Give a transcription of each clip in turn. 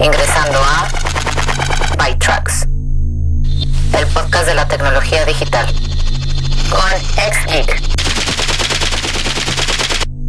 Ingresando a ByTrax, el podcast de la tecnología digital. Con XGeek.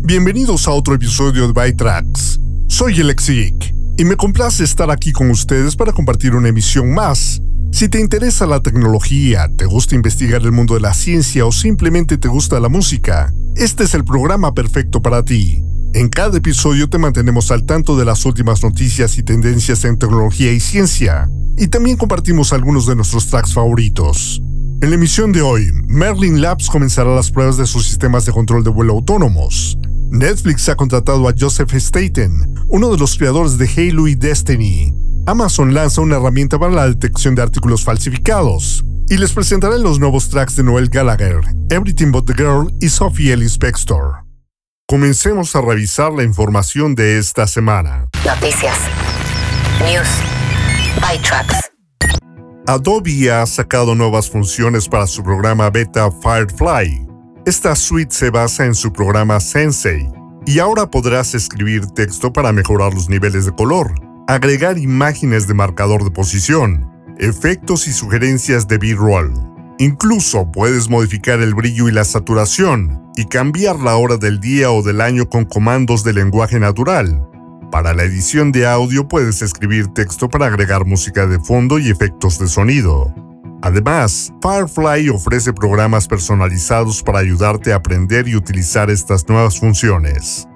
Bienvenidos a otro episodio de ByTrax. Soy el XGeek y me complace estar aquí con ustedes para compartir una emisión más. Si te interesa la tecnología, te gusta investigar el mundo de la ciencia o simplemente te gusta la música, este es el programa perfecto para ti. En cada episodio te mantenemos al tanto de las últimas noticias y tendencias en tecnología y ciencia, y también compartimos algunos de nuestros tracks favoritos. En la emisión de hoy, Merlin Labs comenzará las pruebas de sus sistemas de control de vuelo autónomos. Netflix ha contratado a Joseph Staten, uno de los creadores de Halo y Destiny. Amazon lanza una herramienta para la detección de artículos falsificados. Y les presentaré los nuevos tracks de Noel Gallagher, Everything But the Girl y Sophie Ellis Bextor. Comencemos a revisar la información de esta semana. Noticias. News. ByTrax. Adobe ha sacado nuevas funciones para su programa beta Firefly. Esta suite se basa en su programa Sensei y ahora podrás escribir texto para mejorar los niveles de color, agregar imágenes de marcador de posición, efectos y sugerencias de B-roll. Incluso puedes modificar el brillo y la saturación y cambiar la hora del día o del año con comandos de lenguaje natural. Para la edición de audio puedes escribir texto para agregar música de fondo y efectos de sonido. Además, Firefly ofrece programas personalizados para ayudarte a aprender y utilizar estas nuevas funciones.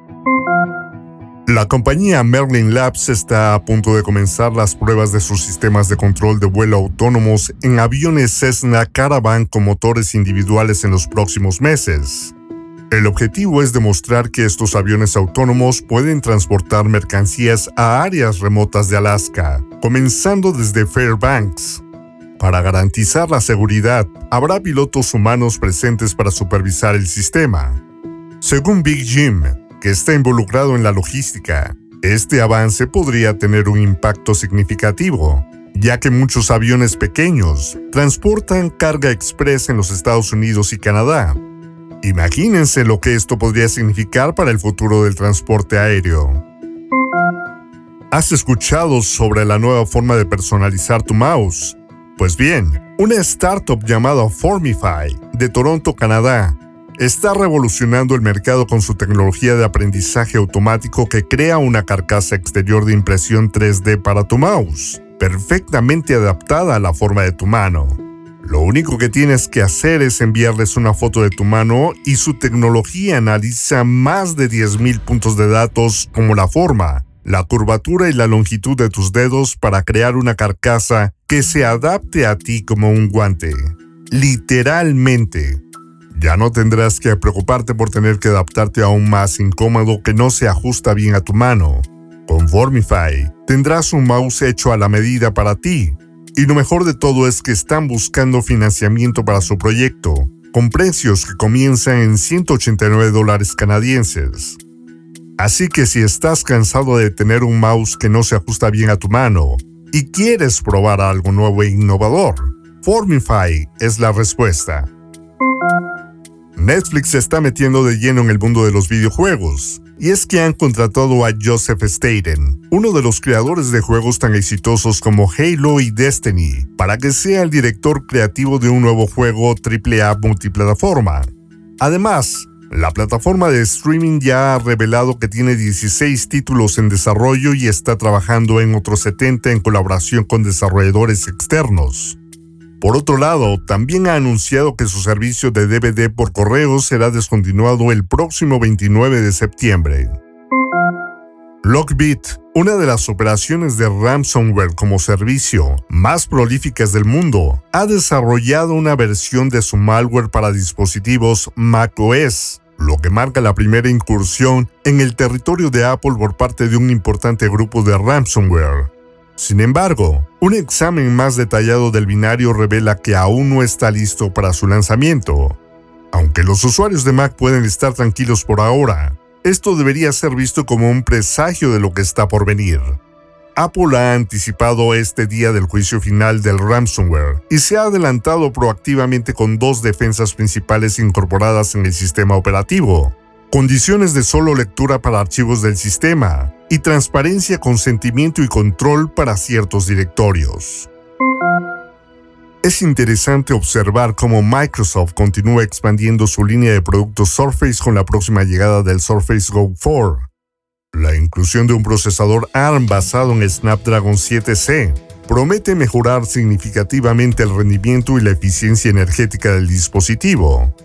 La compañía Merlin Labs está a punto de comenzar las pruebas de sus sistemas de control de vuelo autónomos en aviones Cessna Caravan con motores individuales en los próximos meses. El objetivo es demostrar que estos aviones autónomos pueden transportar mercancías a áreas remotas de Alaska, comenzando desde Fairbanks. Para garantizar la seguridad, habrá pilotos humanos presentes para supervisar el sistema. Según Big Jim, que está involucrado en la logística. Este avance podría tener un impacto significativo, ya que muchos aviones pequeños transportan carga express en los Estados Unidos y Canadá. Imagínense lo que esto podría significar para el futuro del transporte aéreo. ¿Has escuchado sobre la nueva forma de personalizar tu mouse? Pues bien, una startup llamada Formify de Toronto, Canadá, está revolucionando el mercado con su tecnología de aprendizaje automático que crea una carcasa exterior de impresión 3D para tu mouse, perfectamente adaptada a la forma de tu mano. Lo único que tienes que hacer es enviarles una foto de tu mano y su tecnología analiza más de 10.000 puntos de datos como la forma, la curvatura y la longitud de tus dedos para crear una carcasa que se adapte a ti como un guante. Literalmente, ya no tendrás que preocuparte por tener que adaptarte a un más incómodo que no se ajusta bien a tu mano. Con Formify tendrás un mouse hecho a la medida para ti. Y lo mejor de todo es que están buscando financiamiento para su proyecto, con precios que comienzan en 189 dólares canadienses. Así que si estás cansado de tener un mouse que no se ajusta bien a tu mano y quieres probar algo nuevo e innovador, Formify es la respuesta. Netflix se está metiendo de lleno en el mundo de los videojuegos, y es que han contratado a Joseph Staten, uno de los creadores de juegos tan exitosos como Halo y Destiny, para que sea el director creativo de un nuevo juego AAA multiplataforma. Además, la plataforma de streaming ya ha revelado que tiene 16 títulos en desarrollo y está trabajando en otros 70 en colaboración con desarrolladores externos. Por otro lado, también ha anunciado que su servicio de DVD por correo será descontinuado el próximo 29 de septiembre. Lockbit, una de las operaciones de ransomware como servicio más prolíficas del mundo, ha desarrollado una versión de su malware para dispositivos macOS, lo que marca la primera incursión en el territorio de Apple por parte de un importante grupo de ransomware. Sin embargo, un examen más detallado del binario revela que aún no está listo para su lanzamiento. Aunque los usuarios de Mac pueden estar tranquilos por ahora, esto debería ser visto como un presagio de lo que está por venir. Apple ha anticipado este día del juicio final del ransomware y se ha adelantado proactivamente con dos defensas principales incorporadas en el sistema operativo, condiciones de solo lectura para archivos del sistema y transparencia, consentimiento y control para ciertos directorios. Es interesante observar cómo Microsoft continúa expandiendo su línea de productos Surface con la próxima llegada del Surface Go 4. La inclusión de un procesador ARM basado en Snapdragon 7C promete mejorar significativamente el rendimiento y la eficiencia energética del dispositivo.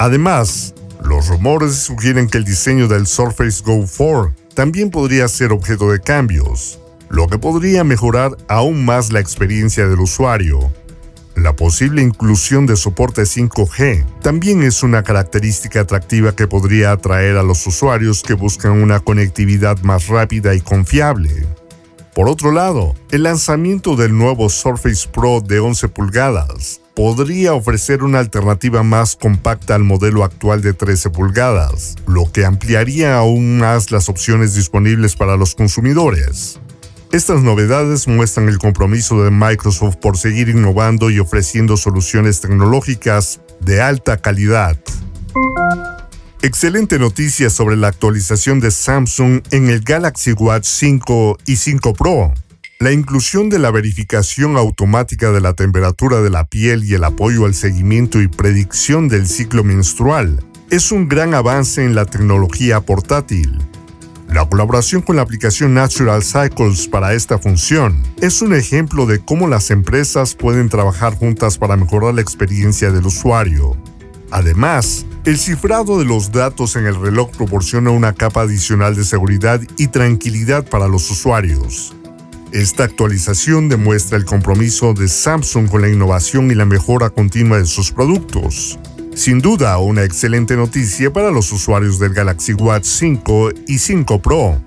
Además, los rumores sugieren que el diseño del Surface Go 4 también podría ser objeto de cambios, lo que podría mejorar aún más la experiencia del usuario. La posible inclusión de soporte 5G también es una característica atractiva que podría atraer a los usuarios que buscan una conectividad más rápida y confiable. Por otro lado, el lanzamiento del nuevo Surface Pro de 11 pulgadas podría ofrecer una alternativa más compacta al modelo actual de 13 pulgadas, lo que ampliaría aún más las opciones disponibles para los consumidores. Estas novedades muestran el compromiso de Microsoft por seguir innovando y ofreciendo soluciones tecnológicas de alta calidad. Excelente noticia sobre la actualización de Samsung en el Galaxy Watch 5 y 5 Pro. La inclusión de la verificación automática de la temperatura de la piel y el apoyo al seguimiento y predicción del ciclo menstrual es un gran avance en la tecnología portátil. La colaboración con la aplicación Natural Cycles para esta función es un ejemplo de cómo las empresas pueden trabajar juntas para mejorar la experiencia del usuario. Además, el cifrado de los datos en el reloj proporciona una capa adicional de seguridad y tranquilidad para los usuarios. Esta actualización demuestra el compromiso de Samsung con la innovación y la mejora continua de sus productos. Sin duda, una excelente noticia para los usuarios del Galaxy Watch 5 y 5 Pro.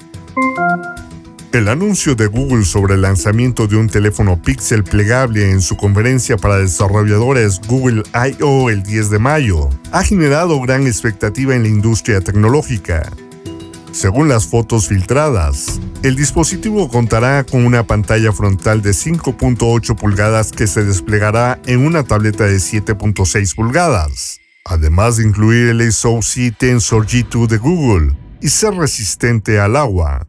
El anuncio de Google sobre el lanzamiento de un teléfono Pixel plegable en su conferencia para desarrolladores Google I.O. el 10 de mayo ha generado gran expectativa en la industria tecnológica. Según las fotos filtradas, el dispositivo contará con una pantalla frontal de 5.8 pulgadas que se desplegará en una tableta de 7.6 pulgadas, además de incluir el SoC Tensor G2 de Google y ser resistente al agua.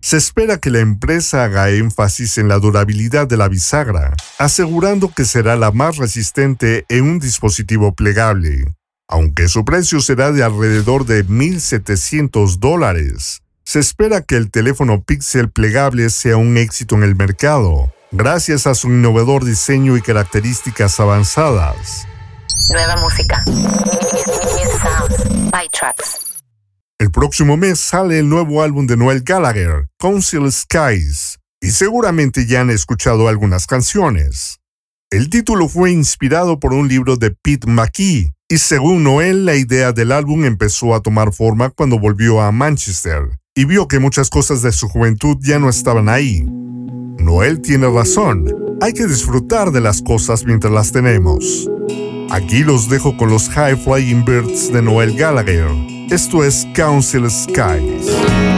Se espera que la empresa haga énfasis en la durabilidad de la bisagra, asegurando que será la más resistente en un dispositivo plegable aunque su precio será de alrededor de 1.700 dólares. Se espera que el teléfono Pixel plegable sea un éxito en el mercado, gracias a su innovador diseño y características avanzadas. Nueva música. El próximo mes sale el nuevo álbum de Noel Gallagher, Council Skies, y seguramente ya han escuchado algunas canciones. El título fue inspirado por un libro de Pete McKee, y según Noel, la idea del álbum empezó a tomar forma cuando volvió a Manchester y vio que muchas cosas de su juventud ya no estaban ahí. Noel tiene razón, hay que disfrutar de las cosas mientras las tenemos. Aquí los dejo con los High Flying Birds de Noel Gallagher. Esto es Council Skies.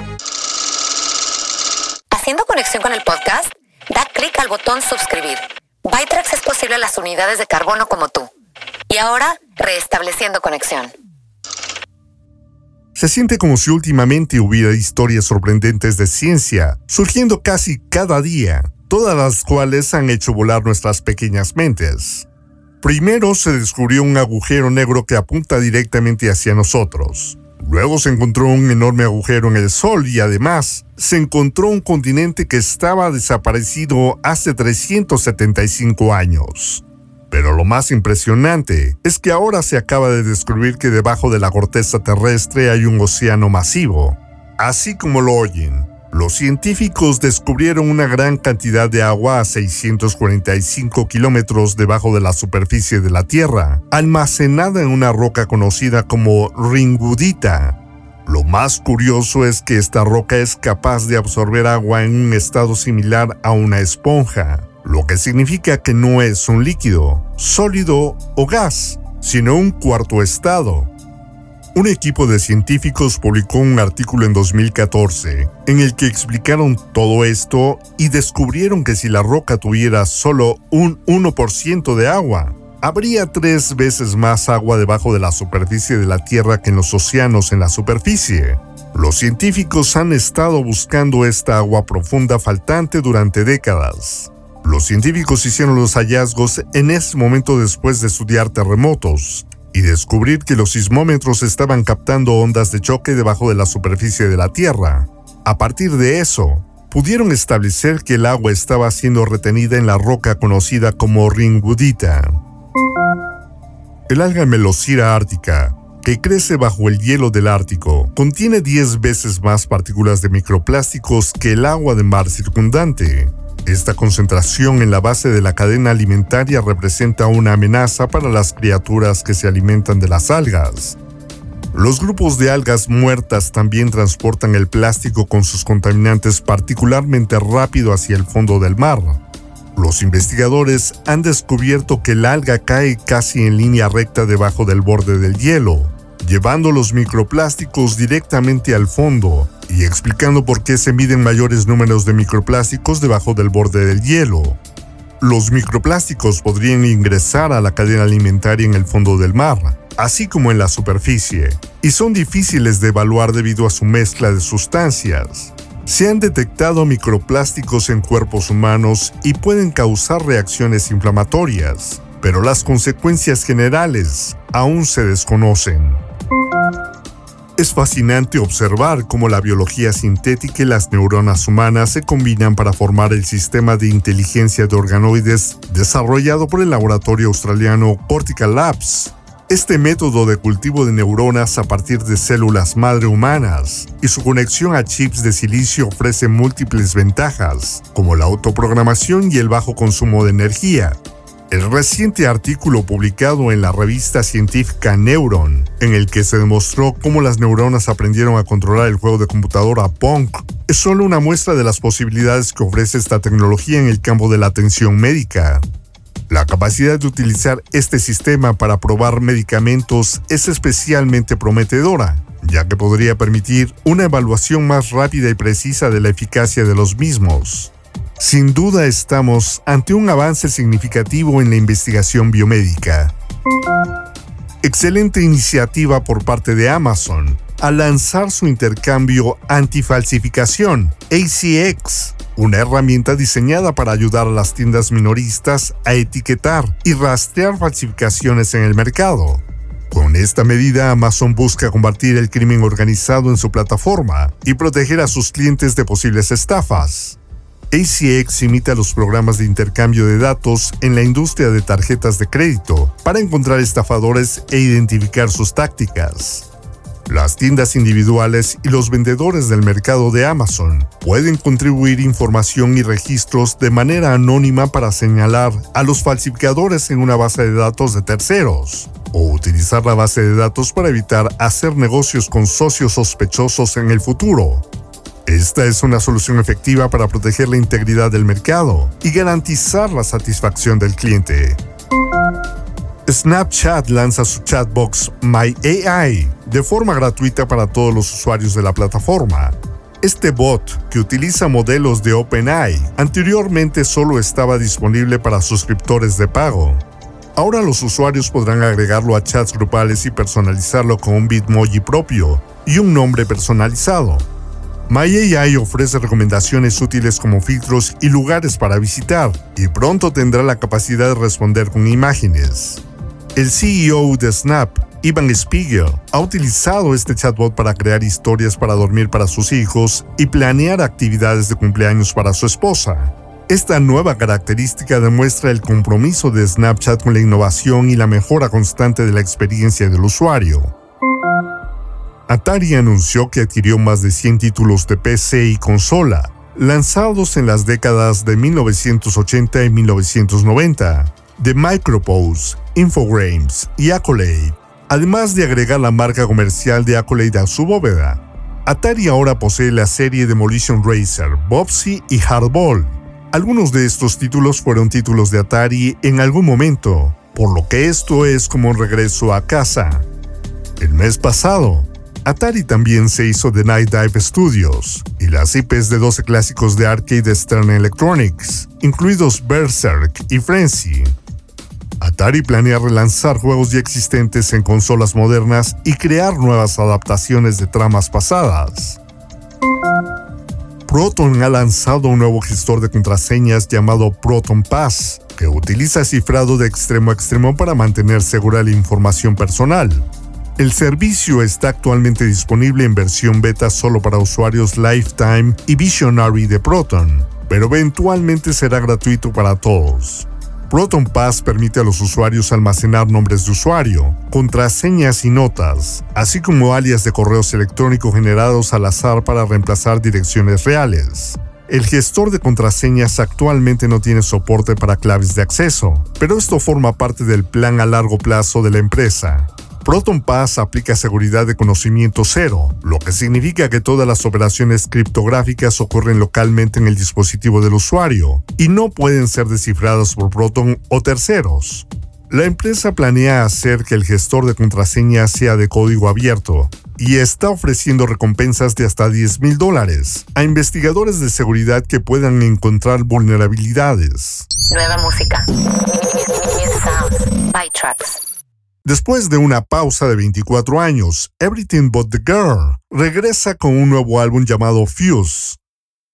Conexión con el podcast, da clic al botón suscribir. Bytrax es posible a las unidades de carbono como tú. Y ahora, reestableciendo conexión. Se siente como si últimamente hubiera historias sorprendentes de ciencia, surgiendo casi cada día, todas las cuales han hecho volar nuestras pequeñas mentes. Primero se descubrió un agujero negro que apunta directamente hacia nosotros. Luego se encontró un enorme agujero en el Sol y además se encontró un continente que estaba desaparecido hace 375 años. Pero lo más impresionante es que ahora se acaba de descubrir que debajo de la corteza terrestre hay un océano masivo. Así como lo oyen, los científicos descubrieron una gran cantidad de agua a 645 kilómetros debajo de la superficie de la Tierra, almacenada en una roca conocida como ringudita. Lo más curioso es que esta roca es capaz de absorber agua en un estado similar a una esponja lo que significa que no es un líquido, sólido o gas, sino un cuarto estado. Un equipo de científicos publicó un artículo en 2014 en el que explicaron todo esto y descubrieron que si la roca tuviera solo un 1% de agua, habría tres veces más agua debajo de la superficie de la Tierra que en los océanos en la superficie. Los científicos han estado buscando esta agua profunda faltante durante décadas. Los científicos hicieron los hallazgos en ese momento después de estudiar terremotos y descubrir que los sismómetros estaban captando ondas de choque debajo de la superficie de la Tierra. A partir de eso, pudieron establecer que el agua estaba siendo retenida en la roca conocida como ringudita. El alga Melocira ártica, que crece bajo el hielo del Ártico, contiene 10 veces más partículas de microplásticos que el agua de mar circundante. Esta concentración en la base de la cadena alimentaria representa una amenaza para las criaturas que se alimentan de las algas. Los grupos de algas muertas también transportan el plástico con sus contaminantes particularmente rápido hacia el fondo del mar. Los investigadores han descubierto que el alga cae casi en línea recta debajo del borde del hielo, llevando los microplásticos directamente al fondo y explicando por qué se miden mayores números de microplásticos debajo del borde del hielo. Los microplásticos podrían ingresar a la cadena alimentaria en el fondo del mar, así como en la superficie, y son difíciles de evaluar debido a su mezcla de sustancias. Se han detectado microplásticos en cuerpos humanos y pueden causar reacciones inflamatorias, pero las consecuencias generales aún se desconocen. Es fascinante observar cómo la biología sintética y las neuronas humanas se combinan para formar el sistema de inteligencia de organoides desarrollado por el laboratorio australiano Cortical Labs. Este método de cultivo de neuronas a partir de células madre humanas y su conexión a chips de silicio ofrece múltiples ventajas, como la autoprogramación y el bajo consumo de energía, el reciente artículo publicado en la revista científica Neuron, en el que se demostró cómo las neuronas aprendieron a controlar el juego de computadora Pong, es solo una muestra de las posibilidades que ofrece esta tecnología en el campo de la atención médica. La capacidad de utilizar este sistema para probar medicamentos es especialmente prometedora, ya que podría permitir una evaluación más rápida y precisa de la eficacia de los mismos. Sin duda estamos ante un avance significativo en la investigación biomédica. Excelente iniciativa por parte de Amazon al lanzar su intercambio antifalsificación, ACX, una herramienta diseñada para ayudar a las tiendas minoristas a etiquetar y rastrear falsificaciones en el mercado. Con esta medida, Amazon busca combatir el crimen organizado en su plataforma y proteger a sus clientes de posibles estafas. ACX imita los programas de intercambio de datos en la industria de tarjetas de crédito para encontrar estafadores e identificar sus tácticas. Las tiendas individuales y los vendedores del mercado de Amazon pueden contribuir información y registros de manera anónima para señalar a los falsificadores en una base de datos de terceros o utilizar la base de datos para evitar hacer negocios con socios sospechosos en el futuro. Esta es una solución efectiva para proteger la integridad del mercado y garantizar la satisfacción del cliente. Snapchat lanza su chatbox My AI de forma gratuita para todos los usuarios de la plataforma. Este bot, que utiliza modelos de OpenAI, anteriormente solo estaba disponible para suscriptores de pago. Ahora los usuarios podrán agregarlo a chats grupales y personalizarlo con un Bitmoji propio y un nombre personalizado. MyAI ofrece recomendaciones útiles como filtros y lugares para visitar, y pronto tendrá la capacidad de responder con imágenes. El CEO de Snap, Ivan Spiegel, ha utilizado este chatbot para crear historias para dormir para sus hijos y planear actividades de cumpleaños para su esposa. Esta nueva característica demuestra el compromiso de Snapchat con la innovación y la mejora constante de la experiencia del usuario. Atari anunció que adquirió más de 100 títulos de PC y consola, lanzados en las décadas de 1980 y 1990, de Micropose, Infogrames y Accolade, además de agregar la marca comercial de Accolade a su bóveda. Atari ahora posee la serie Demolition Racer, Bobsy y Hardball. Algunos de estos títulos fueron títulos de Atari en algún momento, por lo que esto es como un regreso a casa. El mes pasado, Atari también se hizo de Night Dive Studios y las IPs de 12 clásicos de arcade de Stern Electronics, incluidos Berserk y Frenzy, Atari planea relanzar juegos ya existentes en consolas modernas y crear nuevas adaptaciones de tramas pasadas. Proton ha lanzado un nuevo gestor de contraseñas llamado Proton Pass, que utiliza cifrado de extremo a extremo para mantener segura la información personal. El servicio está actualmente disponible en versión beta solo para usuarios Lifetime y Visionary de Proton, pero eventualmente será gratuito para todos. Proton Pass permite a los usuarios almacenar nombres de usuario, contraseñas y notas, así como alias de correos electrónicos generados al azar para reemplazar direcciones reales. El gestor de contraseñas actualmente no tiene soporte para claves de acceso, pero esto forma parte del plan a largo plazo de la empresa. Proton Pass aplica seguridad de conocimiento cero, lo que significa que todas las operaciones criptográficas ocurren localmente en el dispositivo del usuario y no pueden ser descifradas por Proton o terceros. La empresa planea hacer que el gestor de contraseñas sea de código abierto y está ofreciendo recompensas de hasta 10 mil dólares a investigadores de seguridad que puedan encontrar vulnerabilidades. Nueva música. Después de una pausa de 24 años, Everything But the Girl regresa con un nuevo álbum llamado Fuse.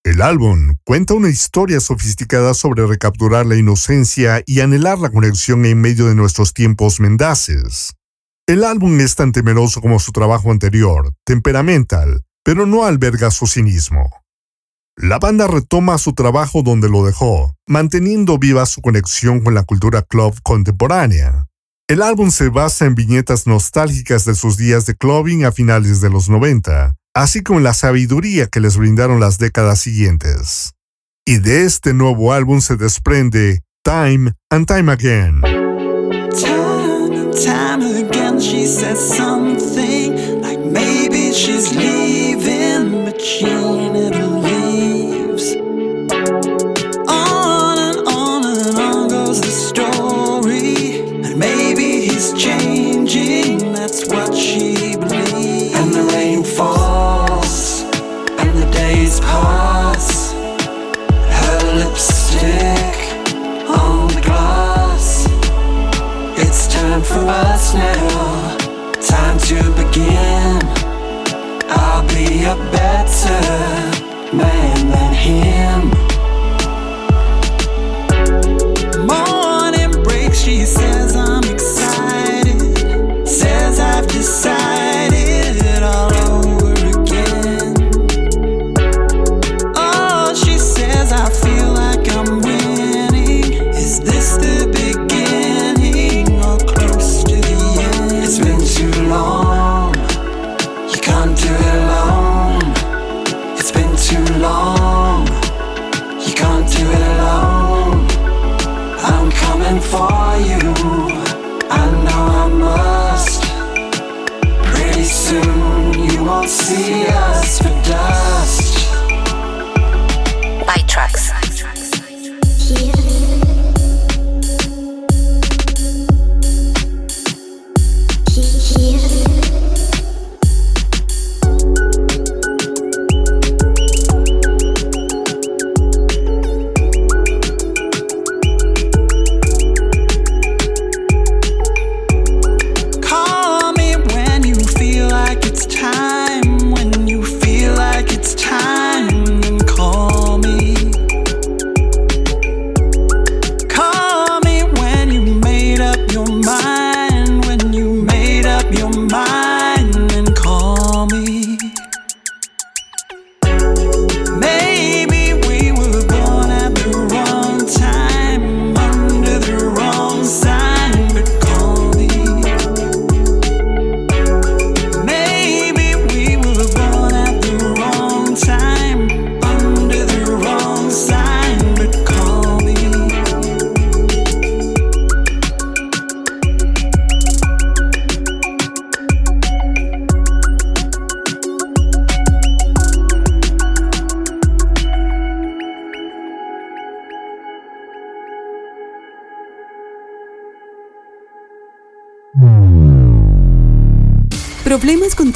El álbum cuenta una historia sofisticada sobre recapturar la inocencia y anhelar la conexión en medio de nuestros tiempos mendaces. El álbum es tan temeroso como su trabajo anterior, temperamental, pero no alberga su cinismo. La banda retoma su trabajo donde lo dejó, manteniendo viva su conexión con la cultura club contemporánea. El álbum se basa en viñetas nostálgicas de sus días de clubbing a finales de los 90, así como la sabiduría que les brindaron las décadas siguientes. Y de este nuevo álbum se desprende Time and Time Again. She's leaving,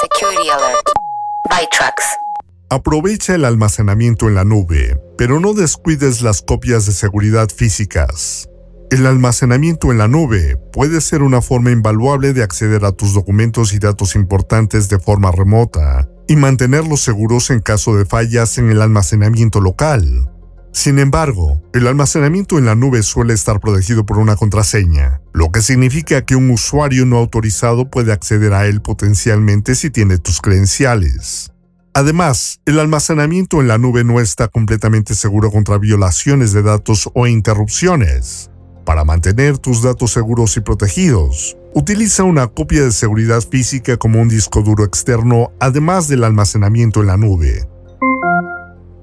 Security Alert. By Tracks. Aprovecha el almacenamiento en la nube, pero no descuides las copias de seguridad físicas. El almacenamiento en la nube puede ser una forma invaluable de acceder a tus documentos y datos importantes de forma remota y mantenerlos seguros en caso de fallas en el almacenamiento local. Sin embargo, el almacenamiento en la nube suele estar protegido por una contraseña, lo que significa que un usuario no autorizado puede acceder a él potencialmente si tiene tus credenciales. Además, el almacenamiento en la nube no está completamente seguro contra violaciones de datos o interrupciones. Para mantener tus datos seguros y protegidos, utiliza una copia de seguridad física como un disco duro externo, además del almacenamiento en la nube.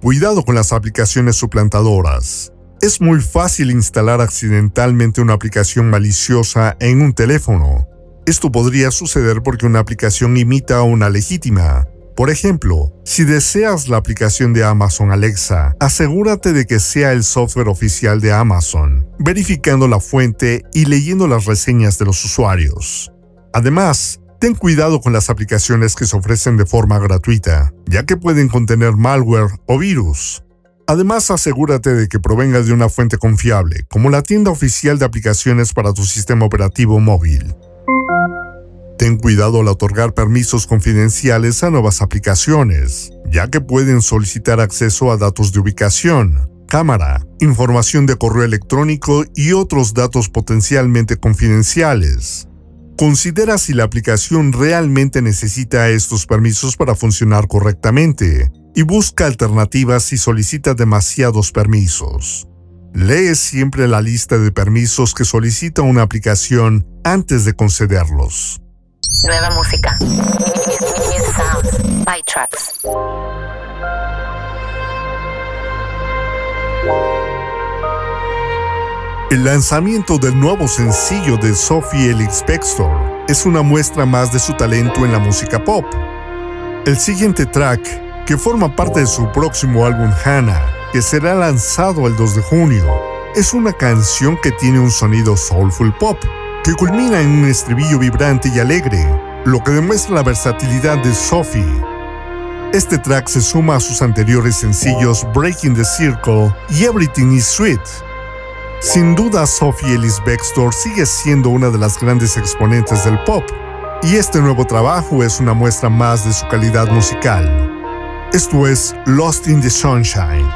Cuidado con las aplicaciones suplantadoras. Es muy fácil instalar accidentalmente una aplicación maliciosa en un teléfono. Esto podría suceder porque una aplicación imita a una legítima. Por ejemplo, si deseas la aplicación de Amazon Alexa, asegúrate de que sea el software oficial de Amazon, verificando la fuente y leyendo las reseñas de los usuarios. Además, ten cuidado con las aplicaciones que se ofrecen de forma gratuita, ya que pueden contener malware o virus. Además, asegúrate de que provenga de una fuente confiable, como la tienda oficial de aplicaciones para tu sistema operativo móvil. Ten cuidado al otorgar permisos confidenciales a nuevas aplicaciones, ya que pueden solicitar acceso a datos de ubicación, cámara, información de correo electrónico y otros datos potencialmente confidenciales. Considera si la aplicación realmente necesita estos permisos para funcionar correctamente y busca alternativas si solicita demasiados permisos. Lee siempre la lista de permisos que solicita una aplicación antes de concederlos. Nueva música. By Tracks. El lanzamiento del nuevo sencillo de Sophie Elix Bextor es una muestra más de su talento en la música pop. El siguiente track, que forma parte de su próximo álbum Hannah, que será lanzado el 2 de junio, es una canción que tiene un sonido soulful pop, que culmina en un estribillo vibrante y alegre, lo que demuestra la versatilidad de Sophie. Este track se suma a sus anteriores sencillos Breaking the Circle y Everything is Sweet. Sin duda, Sophie Ellis Bextor sigue siendo una de las grandes exponentes del pop, y este nuevo trabajo es una muestra más de su calidad musical. Esto es Lost in the Sunshine.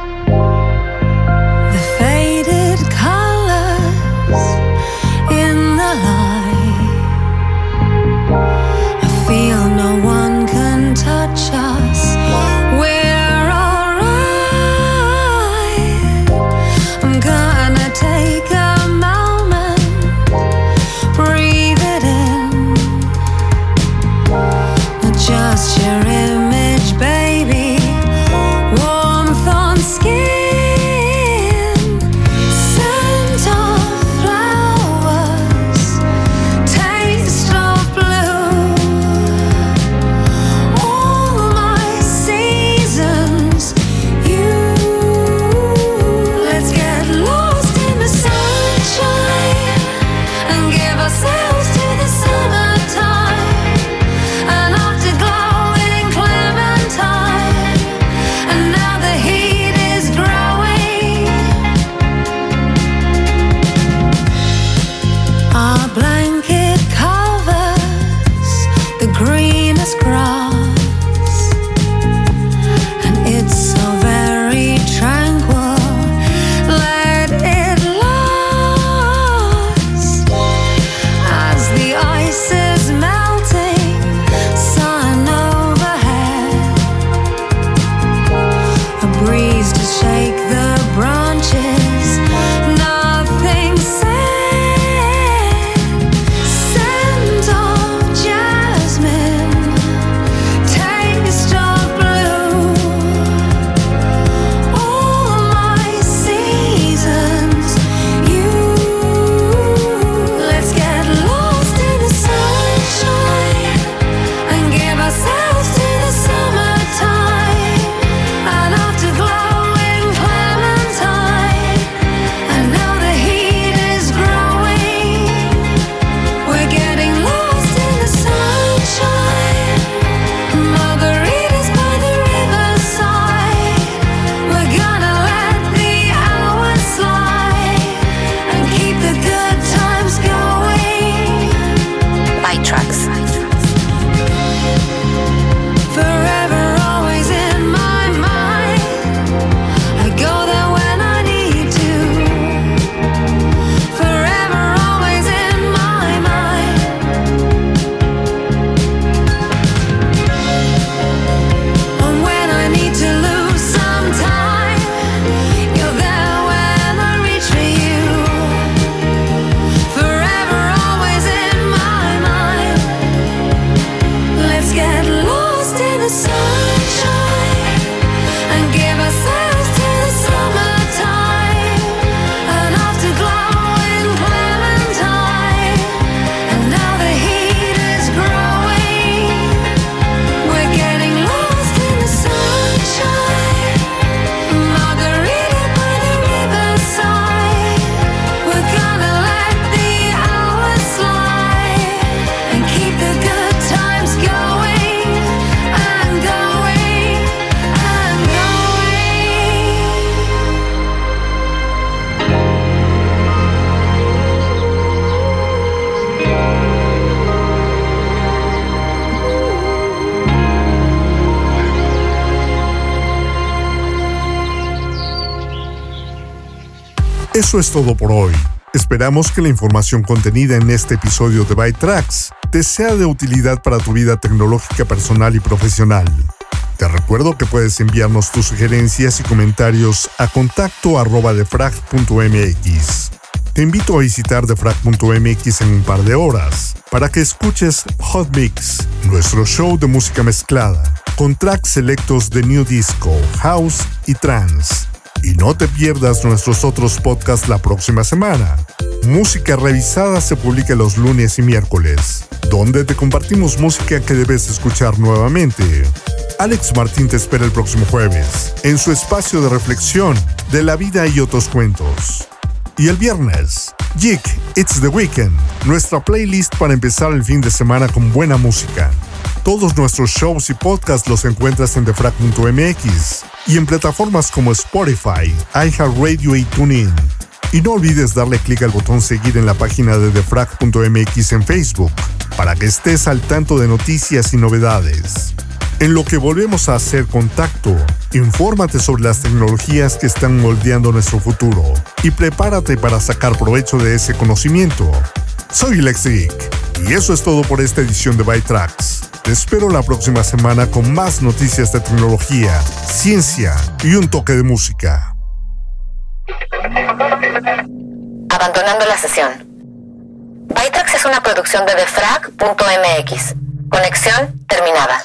Es todo por hoy. Esperamos que la información contenida en este episodio de Byte Tracks te sea de utilidad para tu vida tecnológica personal y profesional. Te recuerdo que puedes enviarnos tus sugerencias y comentarios a contacto arroba defrag.mx. Te invito a visitar defrag.mx en un par de horas para que escuches Hot Mix, nuestro show de música mezclada, con tracks selectos de New Disco, House y Trance. Y no te pierdas nuestros otros podcasts la próxima semana. Música Revisada se publica los lunes y miércoles, donde te compartimos música que debes escuchar nuevamente. Alex Martín te espera el próximo jueves, en su espacio de reflexión de la vida y otros cuentos. Y el viernes, Jig, It's the Weekend, nuestra playlist para empezar el fin de semana con buena música. Todos nuestros shows y podcasts los encuentras en defrag.mx y en plataformas como Spotify, iHeartRadio y TuneIn. Y no olvides darle clic al botón seguir en la página de defrag.mx en Facebook para que estés al tanto de noticias y novedades. En lo que volvemos a hacer contacto, infórmate sobre las tecnologías que están moldeando nuestro futuro y prepárate para sacar provecho de ese conocimiento. Soy Lex Geek y eso es todo por esta edición de Byte Tracks. Te espero la próxima semana con más noticias de tecnología, ciencia y un toque de música. Abandonando la sesión. Bytrax es una producción de defrag.mx. Conexión terminada.